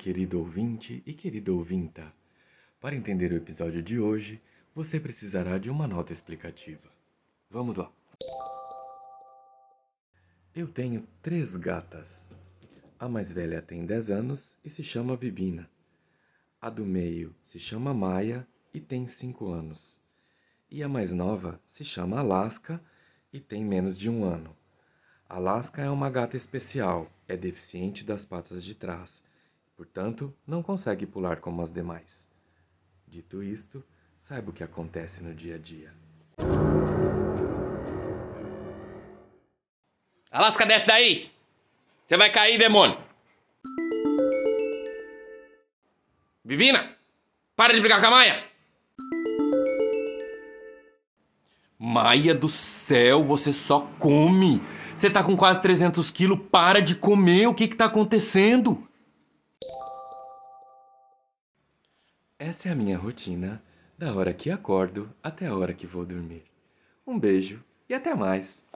querido ouvinte e querida ouvinta. Para entender o episódio de hoje, você precisará de uma nota explicativa. Vamos lá. Eu tenho três gatas. A mais velha tem 10 anos e se chama Bibina. A do meio se chama Maia e tem 5 anos. E a mais nova se chama Alaska e tem menos de um ano. Alaska é uma gata especial, é deficiente das patas de trás portanto não consegue pular como as demais. Dito isto, saiba o que acontece no dia a dia. Alasca, desce daí! Você vai cair, demônio! Bibina, para de brigar com a Maia! Maia do céu, você só come! Você tá com quase 300 quilos, para de comer, o que que tá acontecendo? Essa é a minha rotina, da hora que acordo até a hora que vou dormir. Um beijo e até mais!